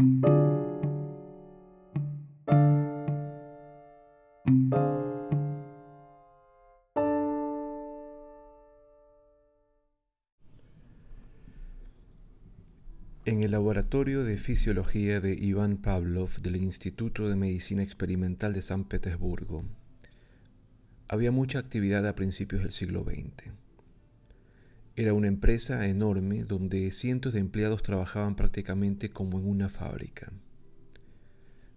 En el laboratorio de fisiología de Iván Pavlov del Instituto de Medicina Experimental de San Petersburgo, había mucha actividad a principios del siglo XX. Era una empresa enorme donde cientos de empleados trabajaban prácticamente como en una fábrica.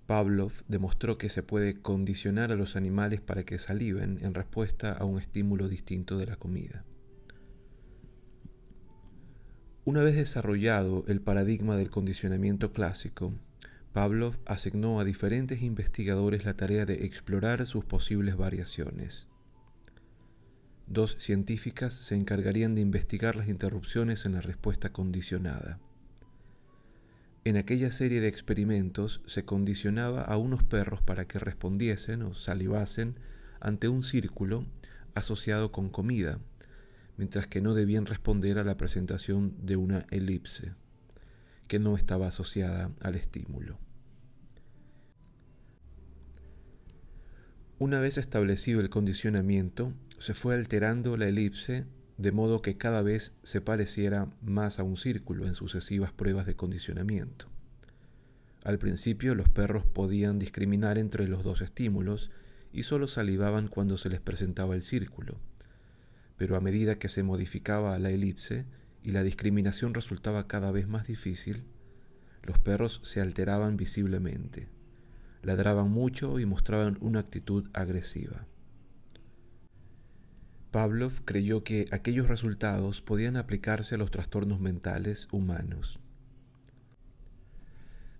Pavlov demostró que se puede condicionar a los animales para que saliven en respuesta a un estímulo distinto de la comida. Una vez desarrollado el paradigma del condicionamiento clásico, Pavlov asignó a diferentes investigadores la tarea de explorar sus posibles variaciones. Dos científicas se encargarían de investigar las interrupciones en la respuesta condicionada. En aquella serie de experimentos se condicionaba a unos perros para que respondiesen o salivasen ante un círculo asociado con comida, mientras que no debían responder a la presentación de una elipse, que no estaba asociada al estímulo. Una vez establecido el condicionamiento, se fue alterando la elipse de modo que cada vez se pareciera más a un círculo en sucesivas pruebas de condicionamiento. Al principio los perros podían discriminar entre los dos estímulos y solo salivaban cuando se les presentaba el círculo, pero a medida que se modificaba la elipse y la discriminación resultaba cada vez más difícil, los perros se alteraban visiblemente, ladraban mucho y mostraban una actitud agresiva. Pavlov creyó que aquellos resultados podían aplicarse a los trastornos mentales humanos.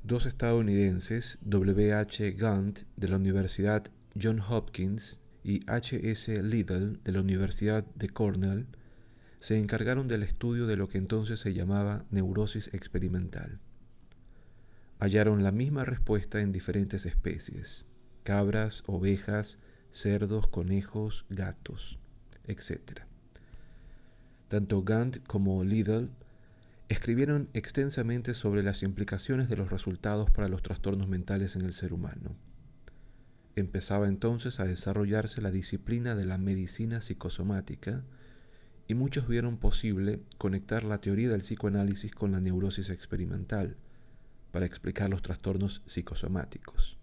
Dos estadounidenses, W. H. Gant de la Universidad John Hopkins y H.S. Liddell de la Universidad de Cornell se encargaron del estudio de lo que entonces se llamaba neurosis experimental. Hallaron la misma respuesta en diferentes especies, cabras, ovejas, cerdos, conejos, gatos, etc. Tanto Gant como Liddell escribieron extensamente sobre las implicaciones de los resultados para los trastornos mentales en el ser humano. Empezaba entonces a desarrollarse la disciplina de la medicina psicosomática y muchos vieron posible conectar la teoría del psicoanálisis con la neurosis experimental para explicar los trastornos psicosomáticos.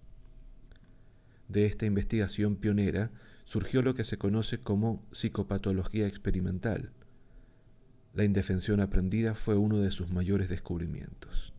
De esta investigación pionera surgió lo que se conoce como psicopatología experimental. La indefensión aprendida fue uno de sus mayores descubrimientos.